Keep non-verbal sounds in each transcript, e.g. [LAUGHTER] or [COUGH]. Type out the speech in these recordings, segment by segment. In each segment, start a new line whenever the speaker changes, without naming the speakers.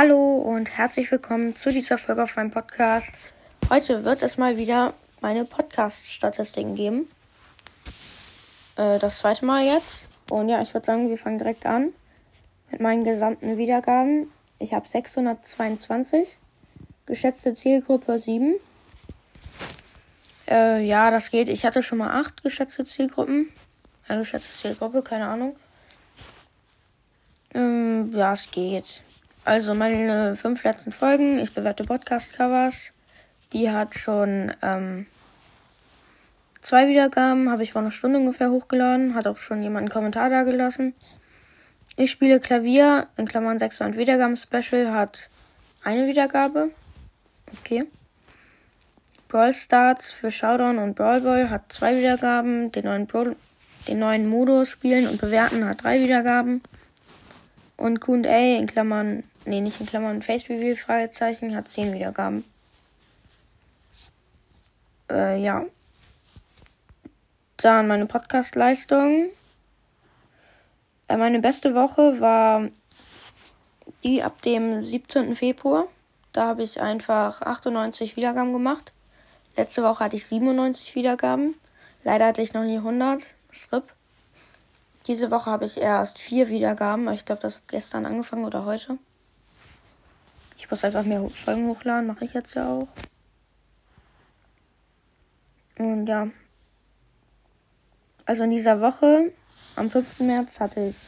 Hallo und herzlich willkommen zu dieser Folge auf meinem Podcast. Heute wird es mal wieder meine Podcast-Statistiken geben. Äh, das zweite Mal jetzt. Und ja, ich würde sagen, wir fangen direkt an mit meinen gesamten Wiedergaben. Ich habe 622. Geschätzte Zielgruppe 7. Äh, ja, das geht. Ich hatte schon mal 8 geschätzte Zielgruppen. Eine geschätzte Zielgruppe, keine Ahnung. Ähm, ja, es geht. Also meine fünf letzten Folgen, ich bewerte Podcast-Covers. Die hat schon ähm, zwei Wiedergaben, habe ich vor einer Stunde ungefähr hochgeladen. Hat auch schon jemand einen Kommentar da gelassen. Ich spiele Klavier, in Klammern 600 Wiedergaben Special, hat eine Wiedergabe. Okay. Brawl Starts für Showdown und Brawl Ball hat zwei Wiedergaben. Den neuen, Pro den neuen Modus spielen und bewerten hat drei Wiedergaben. Und Q&A in Klammern, nee, nicht in Klammern, Face Reveal, Fragezeichen, hat 10 Wiedergaben. Äh, ja. Dann meine Podcast-Leistung. Äh, meine beste Woche war die ab dem 17. Februar. Da habe ich einfach 98 Wiedergaben gemacht. Letzte Woche hatte ich 97 Wiedergaben. Leider hatte ich noch nie 100. Das RIP. Diese Woche habe ich erst vier Wiedergaben. Ich glaube, das hat gestern angefangen oder heute. Ich muss einfach mehr Folgen hochladen. Mache ich jetzt ja auch. Und ja. Also in dieser Woche, am 5. März, hatte ich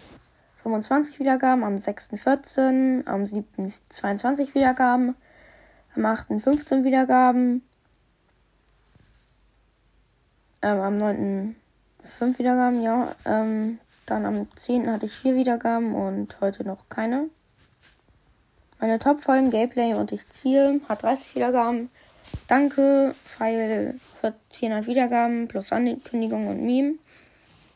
25 Wiedergaben, am 6. 14, am 7. 22 Wiedergaben, am 8. 15 Wiedergaben, ähm, am 9. 5 Wiedergaben, ja. Ähm, dann am 10. hatte ich 4 Wiedergaben und heute noch keine. Meine Top-Folgen, Gameplay und ich Ziel hat 30 Wiedergaben. Danke, Pfeil für 400 Wiedergaben plus Ankündigung und Meme.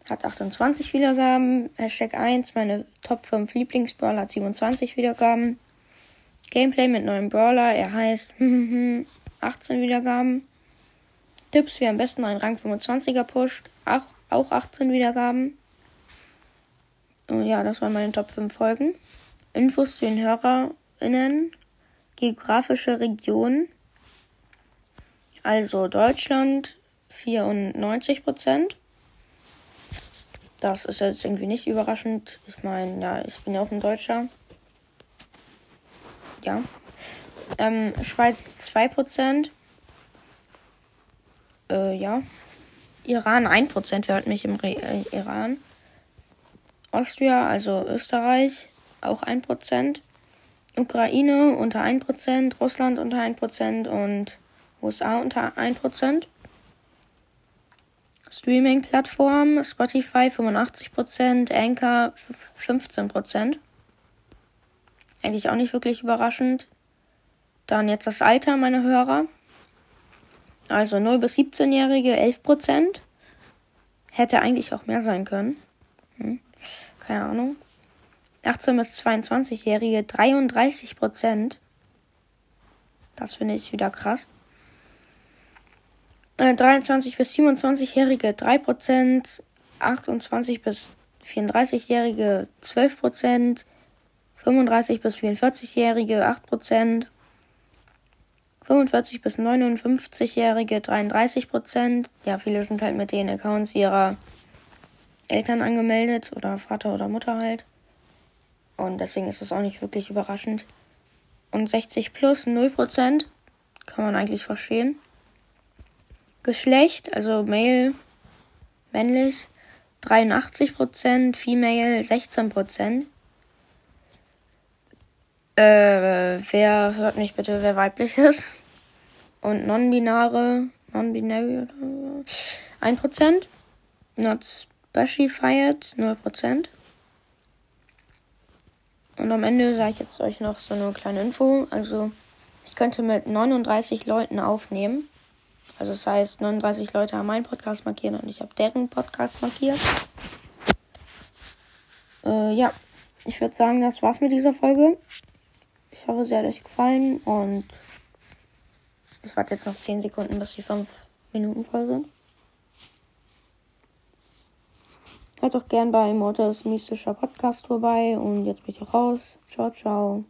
Hat 28 Wiedergaben. Hashtag 1, meine Top 5 Lieblingsbrawler hat 27 Wiedergaben. Gameplay mit neuem Brawler, er heißt [LAUGHS] 18 Wiedergaben. Tipps, wie am besten einen Rang 25er pusht, auch, auch 18 Wiedergaben. Ja, das waren meine Top 5 Folgen. Infos zu den HörerInnen. Geografische Region. Also Deutschland 94 Prozent. Das ist jetzt irgendwie nicht überraschend. Ich meine, ja, ich bin ja auch ein Deutscher. Ja. Ähm, Schweiz 2 Prozent. Äh, ja. Iran 1 Prozent. Wer hört mich im Re äh, Iran? Austria, also Österreich, auch 1%. Ukraine unter 1%, Russland unter 1% und USA unter 1%. Streaming-Plattform Spotify 85%, Anchor 15%. Eigentlich auch nicht wirklich überraschend. Dann jetzt das Alter meiner Hörer. Also 0 bis 17-Jährige 11%. Hätte eigentlich auch mehr sein können. Hm keine Ahnung. 18 bis 22-Jährige 33 Prozent. Das finde ich wieder krass. Äh, 23 bis 27-Jährige 3 Prozent. 28 bis 34-Jährige 12 Prozent. 35 bis 44-Jährige 8 Prozent. 45 bis 59-Jährige 33 Prozent. Ja, viele sind halt mit den Accounts ihrer Eltern angemeldet oder Vater oder Mutter halt. Und deswegen ist es auch nicht wirklich überraschend. Und 60 plus 0% kann man eigentlich verstehen. Geschlecht, also Male, männlich 83%, Female 16%. Äh, wer hört mich bitte, wer weiblich ist? Und non-binare, non-binary 1%. Not Bashi feiert 0%. Und am Ende sage ich jetzt euch noch so eine kleine Info. Also, ich könnte mit 39 Leuten aufnehmen. Also, das heißt, 39 Leute haben meinen Podcast markiert und ich habe deren Podcast markiert. Äh, ja, ich würde sagen, das war's mit dieser Folge. Ich hoffe, sie hat euch gefallen und es warte jetzt noch 10 Sekunden, bis die 5 Minuten voll sind. Hört doch gern bei Mortis mystischer Podcast vorbei und jetzt bin ich raus. Ciao, ciao.